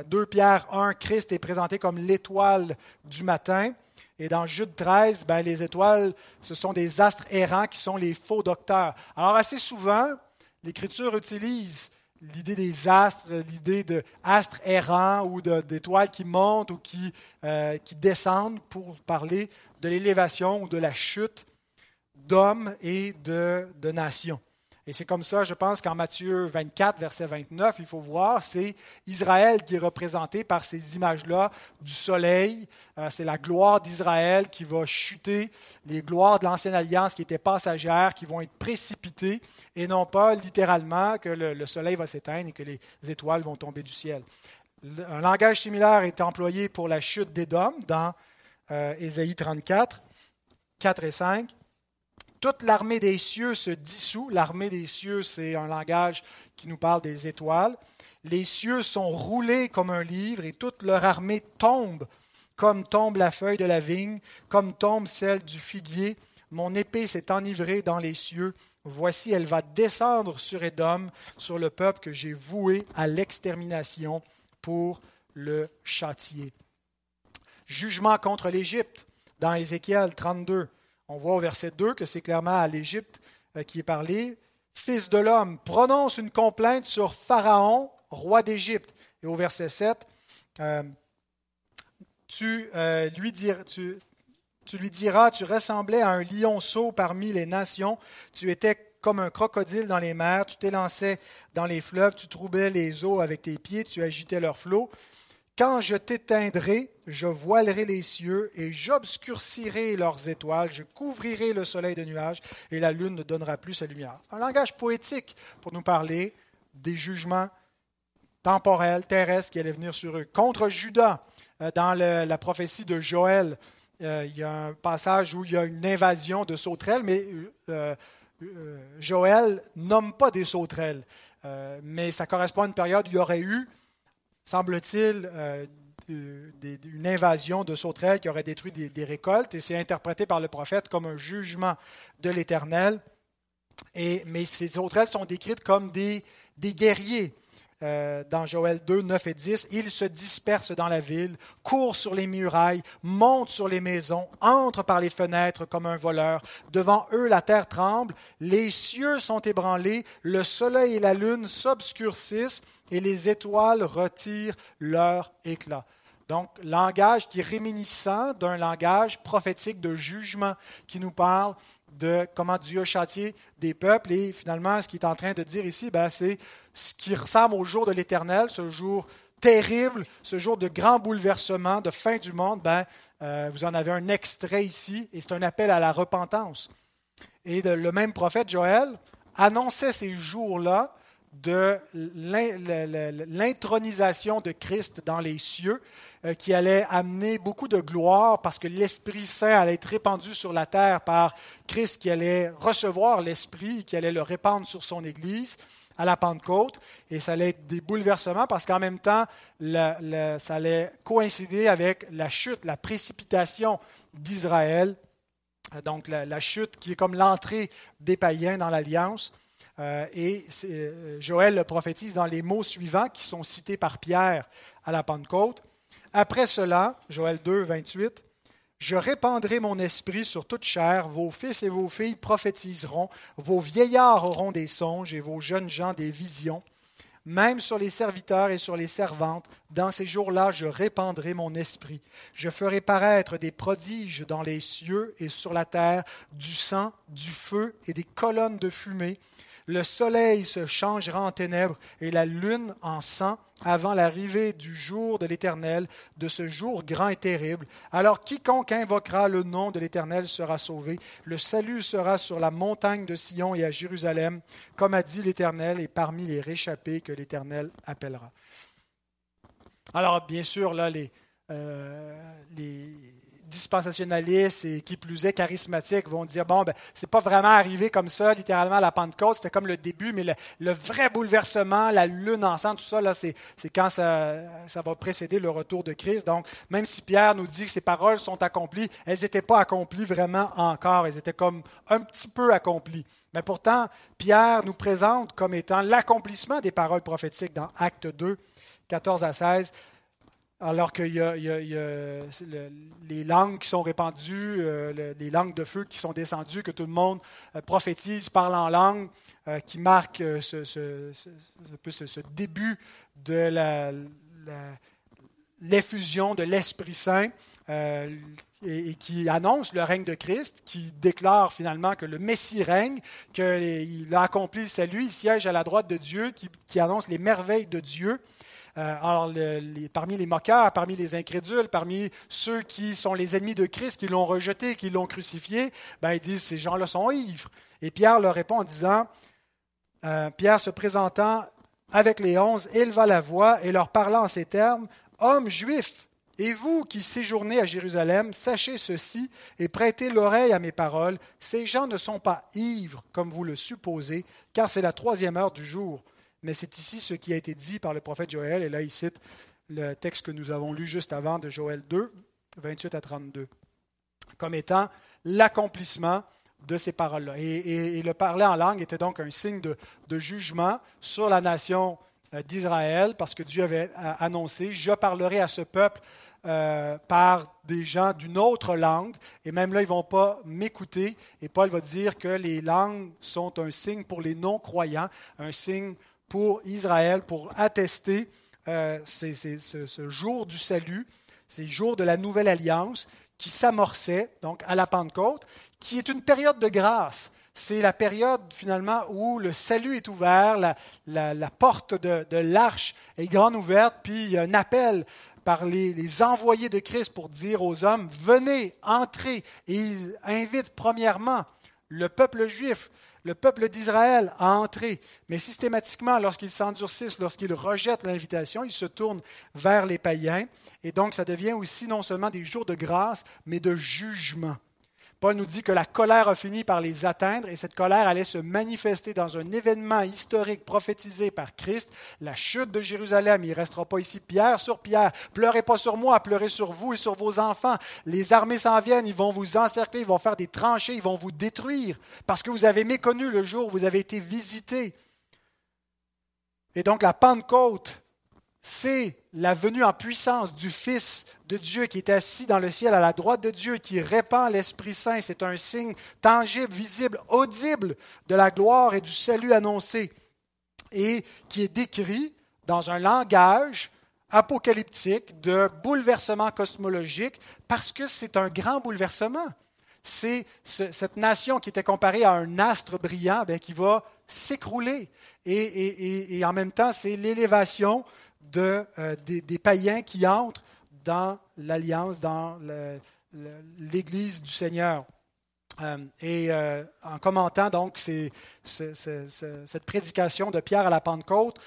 2 euh, Pierre 1, Christ est présenté comme l'étoile du matin. Et dans Jude 13, ben, les étoiles, ce sont des astres errants qui sont les faux docteurs. Alors assez souvent, l'Écriture utilise l'idée des astres, l'idée d'astres errants ou d'étoiles qui montent ou qui, euh, qui descendent pour parler de l'élévation ou de la chute d'hommes et de nations. Et c'est comme ça, je pense qu'en Matthieu 24, verset 29, il faut voir, c'est Israël qui est représenté par ces images-là du soleil. Euh, c'est la gloire d'Israël qui va chuter, les gloires de l'ancienne alliance qui étaient passagères, qui vont être précipitées, et non pas littéralement que le, soleil va s'éteindre et que les étoiles vont tomber du ciel. Un langage similaire est employé pour la chute d'Édom dans euh, Ésaïe 34, 4 et 5 toute l'armée des cieux se dissout. L'armée des cieux, c'est un langage qui nous parle des étoiles. Les cieux sont roulés comme un livre et toute leur armée tombe, comme tombe la feuille de la vigne, comme tombe celle du figuier. Mon épée s'est enivrée dans les cieux. Voici, elle va descendre sur Édom, sur le peuple que j'ai voué à l'extermination pour le châtier. Jugement contre l'Égypte, dans Ézéchiel 32. On voit au verset 2 que c'est clairement à l'Égypte euh, qui est parlé. Fils de l'homme, prononce une complainte sur Pharaon, roi d'Égypte. Et au verset 7, euh, tu, euh, lui diras, tu, tu lui diras, tu ressemblais à un lionceau parmi les nations, tu étais comme un crocodile dans les mers, tu t'élançais dans les fleuves, tu troublais les eaux avec tes pieds, tu agitais leurs flots. Quand je t'éteindrai, je voilerai les cieux et j'obscurcirai leurs étoiles, je couvrirai le soleil de nuages et la lune ne donnera plus sa lumière. Un langage poétique pour nous parler des jugements temporels, terrestres qui allaient venir sur eux. Contre Judas, euh, dans la prophétie de Joël, euh, il y a un passage où il y a une invasion de sauterelles, mais euh, Joël nomme pas des sauterelles. mais ça correspond à une période où il y aurait eu semble-t-il, euh, une invasion de sauterelles qui aurait détruit des, récoltes, et c'est interprété par le prophète comme un jugement de l'Éternel. mais ces sauterelles sont décrites comme des, guerriers. Euh, dans Joël 2, 9 et 10, ils se dispersent dans la ville, courent sur les murailles, montent sur les maisons, entrent par les fenêtres comme un voleur. Devant eux, la terre tremble, les cieux sont ébranlés, le soleil et la lune s'obscurcissent, et les étoiles retirent leur éclat. Donc, langage qui est réminiscent d'un langage prophétique de jugement qui nous parle de comment Dieu a châtié des peuples. Et finalement, ce qu'il est en train de dire ici, ben, c'est ce qui ressemble au jour de l'Éternel, ce jour terrible, ce jour de grand bouleversement, de fin du monde. Ben, euh, vous en avez un extrait ici, et c'est un appel à la repentance. Et le même prophète Joël annonçait ces jours-là de l'intronisation de Christ dans les cieux, euh, qui allait amener beaucoup de gloire parce que l'Esprit Saint allait être répandu sur la terre par Christ qui allait recevoir l'Esprit, qui allait le répandre sur son Église à la Pentecôte. Et ça allait être des bouleversements parce qu'en même temps, ça allait coïncider avec la chute, la précipitation d'Israël. Donc la, chute qui est comme l'entrée des païens dans l'Alliance. Euh, et euh, Joël le prophétise dans les mots suivants qui sont cités par Pierre à la Pentecôte. Après cela, Joël 2, 28, je répandrai mon esprit sur toute chair, vos fils et vos filles prophétiseront, vos vieillards auront des songes et vos jeunes gens des visions. Même sur les serviteurs et sur les servantes, dans ces jours-là, je répandrai mon esprit. Je ferai paraître des prodiges dans les cieux et sur la terre, du sang, du feu et des colonnes de fumée. Le soleil se changera en ténèbres et la lune en sang avant l'arrivée du jour de l'Éternel, de ce jour grand et terrible. Alors quiconque invoquera le nom de l'Éternel sera sauvé. Le salut sera sur la montagne de Sion et à Jérusalem, comme a dit l'Éternel, et parmi les réchappés que l'Éternel appellera. Alors bien sûr, là, les, euh, dispensationalistes et qui plus est charismatiques vont dire bon, ben, c'est pas vraiment arrivé comme ça, littéralement à la Pentecôte, c'était comme le début, mais le, vrai bouleversement, la lune ensemble, tout ça, là, c'est, quand ça, ça va précéder le retour de Christ. Donc, même si Pierre nous dit que ces paroles sont accomplies, elles n'étaient pas accomplies vraiment encore, elles étaient comme un petit peu accomplies. Mais pourtant, Pierre nous présente comme étant l'accomplissement des paroles prophétiques dans Acte 2, 14 à 16 alors qu'il y a, les langues qui sont répandues, euh, les langues de feu qui sont descendues, que tout le monde euh, prophétise, parle en langue, euh, qui marque ce, ce, début de l'effusion de l'Esprit Saint et, qui annonce le règne de Christ, qui déclare finalement que le Messie règne, qu'il a accompli le salut, il siège à la droite de Dieu, qui annonce les merveilles de Dieu. Euh, alors, parmi les moqueurs, parmi les incrédules, parmi ceux qui sont les ennemis de Christ, qui l'ont rejeté, qui l'ont crucifié, ben, ils disent ces gens-là sont ivres. Et Pierre leur répond en disant, euh, Pierre se présentant avec les onze, éleva la voix et leur parlant en ces termes, Hommes juifs, et vous qui séjournez à Jérusalem, sachez ceci et prêtez l'oreille à mes paroles. Ces gens ne sont pas ivres, comme vous le supposez, car c'est la troisième heure du jour mais c'est ici ce qui a été dit par le prophète Joël, et là il cite le texte que nous avons lu juste avant de Joël 2, 28 à 32, comme étant l'accomplissement de ces paroles-là. Et, le parler en langue était donc un signe de, jugement sur la nation euh, d'Israël, parce que Dieu avait euh, annoncé, je parlerai à ce peuple euh, par des gens d'une autre langue, et même là, ils ne vont pas m'écouter. Et Paul va dire que les langues sont un signe pour les non-croyants, un signe pour Israël, pour attester euh, ce, jour du salut, ces jours de la nouvelle alliance qui s'amorçait donc à la Pentecôte, qui est une période de grâce. C'est la période finalement où le salut est ouvert, la, porte de, l'arche est grande ouverte, puis il y a un appel par les, les, envoyés de Christ pour dire aux hommes, venez, entrez. Et il invite premièrement le peuple juif, le peuple d'Israël à entrer, mais systématiquement, lorsqu'ils s'endurcissent, lorsqu'ils rejettent l'invitation, ils se tournent vers les païens. Et donc, ça devient aussi non seulement des jours de grâce, mais de jugement. Paul nous dit que la colère a fini par les atteindre et cette colère allait se manifester dans un événement historique prophétisé par Christ, la chute de Jérusalem. Il ne restera pas ici pierre sur pierre. Pleurez pas sur moi, pleurez sur vous et sur vos enfants. Les armées s'en viennent, ils vont vous encercler, ils vont faire des tranchées, ils vont vous détruire parce que vous avez méconnu le jour où vous avez été visité. Et donc la Pentecôte, c'est la venue en puissance du Fils de Dieu qui est assis dans le ciel à la droite de Dieu, qui répand l'Esprit Saint. C'est un signe tangible, visible, audible de la gloire et du salut annoncé et qui est décrit dans un langage apocalyptique de bouleversement cosmologique parce que c'est un grand bouleversement. C'est cette nation qui était comparée à un astre brillant ben, qui va s'écrouler. et, en même temps, c'est l'élévation euh, des, païens qui entrent dans l'alliance, dans l'Église du Seigneur. Euh, et euh, en commentant donc cette prédication de Pierre à la Pentecôte,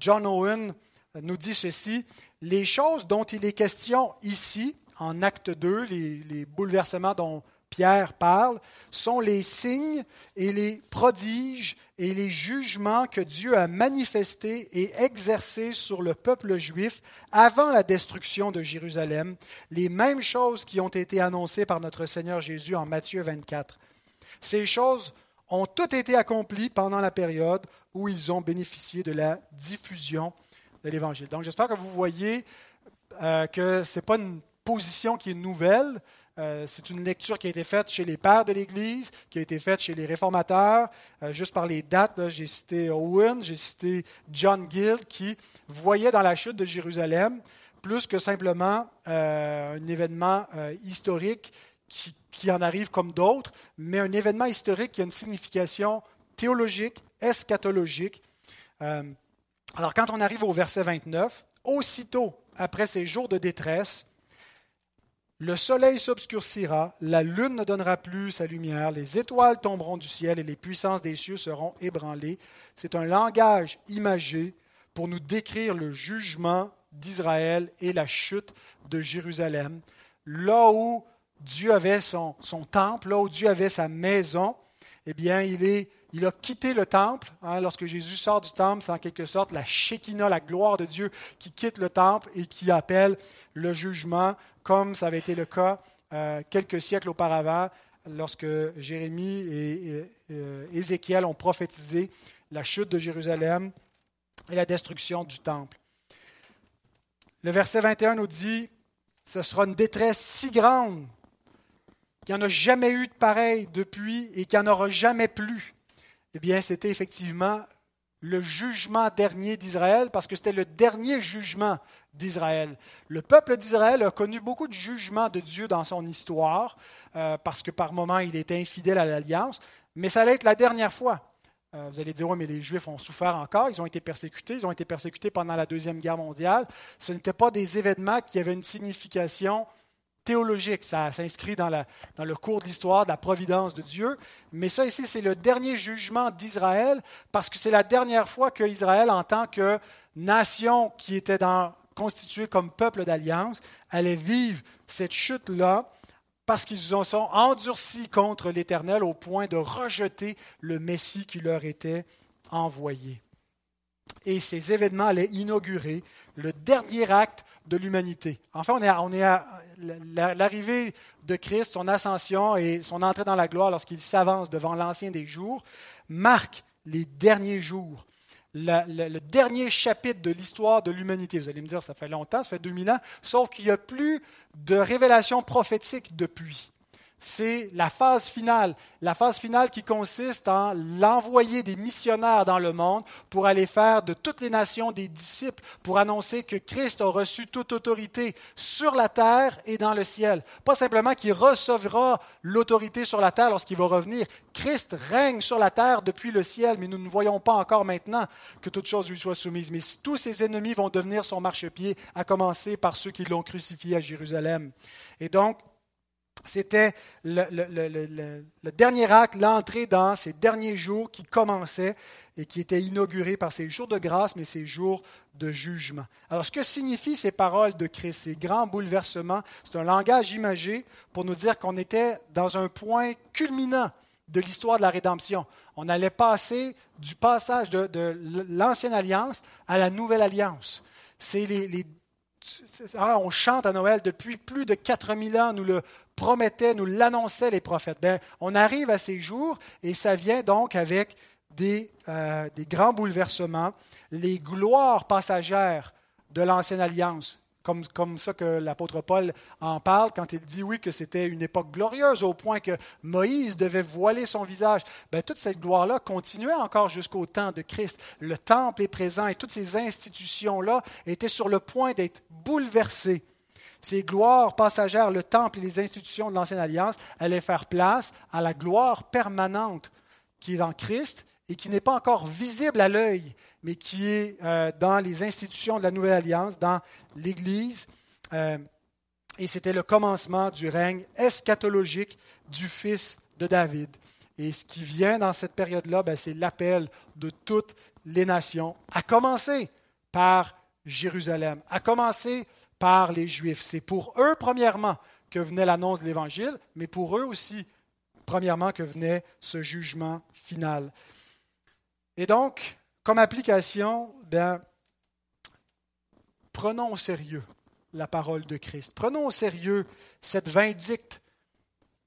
John Owen nous dit ceci Les choses dont il est question ici, en acte 2, les bouleversements dont Pierre parle, sont les signes et les prodiges et les jugements que Dieu a manifestés et exercés sur le peuple juif avant la destruction de Jérusalem, les mêmes choses qui ont été annoncées par notre Seigneur Jésus en Matthieu 24. Ces choses ont toutes été accomplies pendant la période où ils ont bénéficié de la diffusion de l'Évangile. Donc j'espère que vous voyez euh, que ce n'est pas une position qui est nouvelle, euh, c'est une lecture qui a été faite chez les pères de l'Église, qui a été faite chez les réformateurs. Euh, juste par les dates, j'ai cité Owen, j'ai cité John Gill, qui voyait dans la chute de Jérusalem plus que simplement euh, un événement historique qui, qui, en arrive comme d'autres, mais un événement historique qui a une signification théologique, eschatologique. alors quand on arrive au verset 29, aussitôt après ces jours de détresse, le soleil s'obscurcira, la lune ne donnera plus sa lumière, les étoiles tomberont du ciel et les puissances des cieux seront ébranlées. C'est un langage imagé pour nous décrire le jugement d'Israël et la chute de Jérusalem. Là où Dieu avait son, temple, là où Dieu avait sa maison, eh bien, il a quitté le temple. Hein, lorsque Jésus sort du temple, c'est en quelque sorte la Shekinah, la gloire de Dieu, qui quitte le temple et qui appelle le jugement comme ça avait été le cas euh, quelques siècles auparavant, lorsque Jérémie et, euh, Ézéchiel ont prophétisé la chute de Jérusalem et la destruction du temple. Le verset 21 nous dit, ce sera une détresse si grande qu'il n'y en a jamais eu de pareil depuis et qu'il n'y en aura jamais plus. Eh bien, c'était effectivement le jugement dernier d'Israël, parce que c'était le dernier jugement d'Israël. Le peuple d'Israël a connu beaucoup de jugements de Dieu dans son histoire, euh, parce que par moments il était infidèle à l'alliance, mais ça allait être la dernière fois. Euh, vous allez dire, oui, mais les Juifs ont souffert encore, ils ont été persécutés, ils ont été persécutés pendant la Deuxième Guerre mondiale. Ce n'étaient pas des événements qui avaient une signification théologique, ça s'inscrit dans, le cours de l'histoire de la providence de Dieu. Mais ça ici, c'est le dernier jugement d'Israël, parce que c'est la dernière fois qu'Israël, en tant que nation qui était dans, constituée comme peuple d'alliance, allait vivre cette chute-là, parce qu'ils se sont endurcis contre l'Éternel au point de rejeter le Messie qui leur était envoyé. Et ces événements allaient inaugurer le dernier acte de l'humanité. Enfin, on est, on est à l'arrivée de Christ, son ascension et son entrée dans la gloire lorsqu'il s'avance devant l'ancien des jours, marque les derniers jours, le dernier chapitre de l'histoire de l'humanité. Vous allez me dire, ça fait longtemps, ça fait 2000 ans, sauf qu'il n'y a plus de révélation prophétique depuis c'est la phase finale. La phase finale qui consiste en l'envoyer des missionnaires dans le monde pour aller faire de toutes les nations des disciples, pour annoncer que Christ a reçu toute autorité sur la terre et dans le ciel. Pas simplement qu'il recevra l'autorité sur la terre lorsqu'il va revenir. Christ règne sur la terre depuis le ciel, mais nous ne voyons pas encore maintenant que toute chose lui soit soumise. Mais tous ses ennemis vont devenir son marchepied, à commencer par ceux qui l'ont crucifié à Jérusalem. Et donc, c'était le, dernier acte, l'entrée dans ces derniers jours qui commençaient et qui étaient inaugurés par ces jours de grâce, mais ces jours de jugement. Alors, ce que signifient ces paroles de Christ, ces grands bouleversements, c'est un langage imagé pour nous dire qu'on était dans un point culminant de l'histoire de la rédemption. On allait passer du passage de, l'ancienne alliance à la nouvelle alliance. C'est les, ah, on chante à Noël depuis plus de 4000 ans, nous le promettait, nous l'annonçaient les prophètes. Ben, on arrive à ces jours et ça vient donc avec des, euh, des grands bouleversements, les gloires passagères de l'ancienne alliance, comme, comme, ça que l'apôtre Paul en parle quand il dit oui que c'était une époque glorieuse au point que Moïse devait voiler son visage. Ben, toute cette gloire-là continuait encore jusqu'au temps de Christ. Le temple est présent et toutes ces institutions-là étaient sur le point d'être bouleversées ces gloires passagères, le temple et les institutions de l'Ancienne Alliance, allaient faire place à la gloire permanente qui est dans Christ et qui n'est pas encore visible à l'œil, mais qui est euh, dans les institutions de la Nouvelle Alliance, dans l'Église. Euh, Et c'était le commencement du règne eschatologique du fils de David. Et ce qui vient dans cette période-là, ben, c'est l'appel de toutes les nations, à commencer par Jérusalem, à commencer par les Juifs. C'est pour eux, premièrement, que venait l'annonce de l'Évangile, mais pour eux aussi, premièrement, que venait ce jugement final. Et donc, comme application, ben, prenons au sérieux la parole de Christ. Prenons au sérieux cette vindicte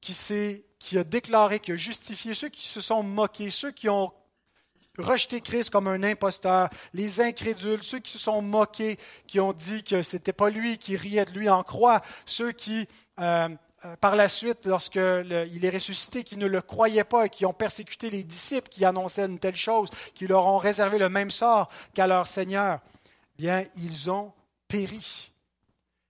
qui, qui a déclaré, qui a justifié ceux qui se sont moqués, ceux qui ont rejeté Christ comme un imposteur, les incrédules, ceux qui se sont moqués, qui ont dit que ce n'était pas lui qui riait de lui en croix, ceux qui, euh, euh, par la suite, lorsqu'il est ressuscité, qui ne le croyaient pas et qui ont persécuté les disciples qui annonçaient une telle chose, qui leur ont réservé le même sort qu'à leur Seigneur, bien, ils ont péri.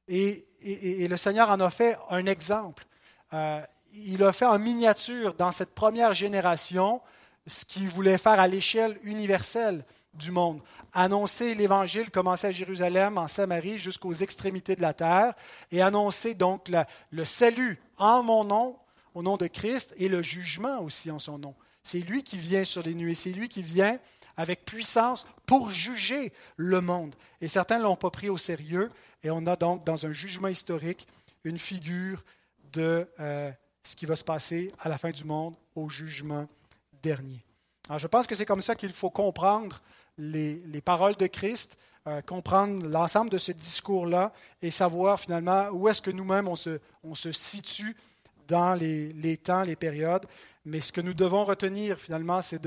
Et, le Seigneur en a fait un exemple. Euh, il a fait en miniature dans cette première génération ce qu'il voulait faire à l'échelle universelle du monde. Annoncer l'Évangile, commencer à Jérusalem, en Samarie, jusqu'aux extrémités de la terre, et annoncer donc le salut en mon nom, au nom de Christ, et le jugement aussi en son nom. C'est lui qui vient sur les nuées, c'est lui qui vient avec puissance pour juger le monde. Et certains ne l'ont pas pris au sérieux, et on a donc dans un jugement historique une figure de euh, ce qui va se passer à la fin du monde, au jugement dernier. Je pense que c'est comme ça qu'il faut comprendre les, paroles de Christ, euh, comprendre l'ensemble de ce discours-là et savoir finalement où est-ce que nous-mêmes on se, situe dans les, temps, les périodes. Mais ce que nous devons retenir finalement, c'est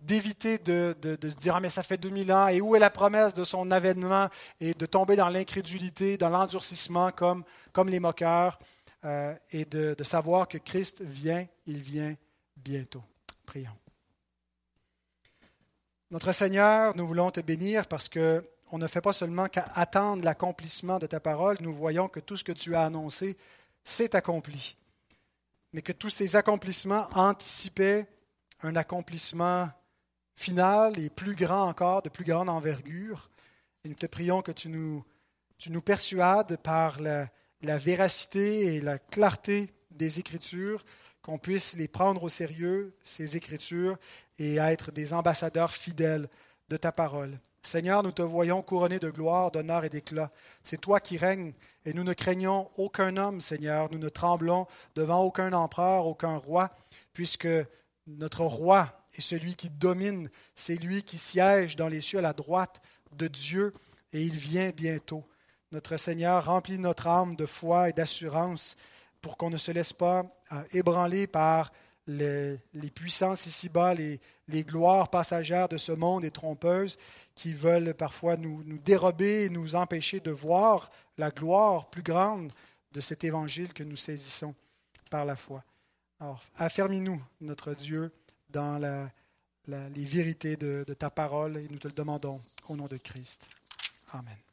d'éviter de, se dire ah mais ça fait 2000 ans et où est la promesse de son avènement et de tomber dans l'incrédulité, dans l'endurcissement comme, les moqueurs euh, et de savoir que Christ vient, il vient bientôt. Notre Seigneur, nous voulons te bénir parce que on ne fait pas seulement qu'attendre l'accomplissement de ta parole, nous voyons que tout ce que tu as annoncé s'est accompli, mais que tous ces accomplissements anticipaient un accomplissement final et plus grand encore, de plus grande envergure. Et nous te prions que tu nous, persuades par la véracité et la clarté des Écritures qu'on puisse les prendre au sérieux, ces Écritures, et être des ambassadeurs fidèles de ta parole. Seigneur, nous te voyons couronné de gloire, d'honneur et d'éclat. C'est toi qui règnes, et nous ne craignons aucun homme, Seigneur. Nous ne tremblons devant aucun empereur, aucun roi, puisque notre roi est celui qui domine, c'est lui qui siège dans les cieux à la droite de Dieu, et il vient bientôt. Notre Seigneur remplit notre âme de foi et d'assurance pour qu'on ne se laisse pas euh, ébranler par les, puissances ici-bas, les, gloires passagères de ce monde et trompeuses qui veulent parfois nous, nous dérober et nous empêcher de voir la gloire plus grande de cet évangile que nous saisissons par la foi. Alors, affermis-nous, notre Dieu, dans les vérités de ta parole et nous te le demandons au nom de Christ. Amen.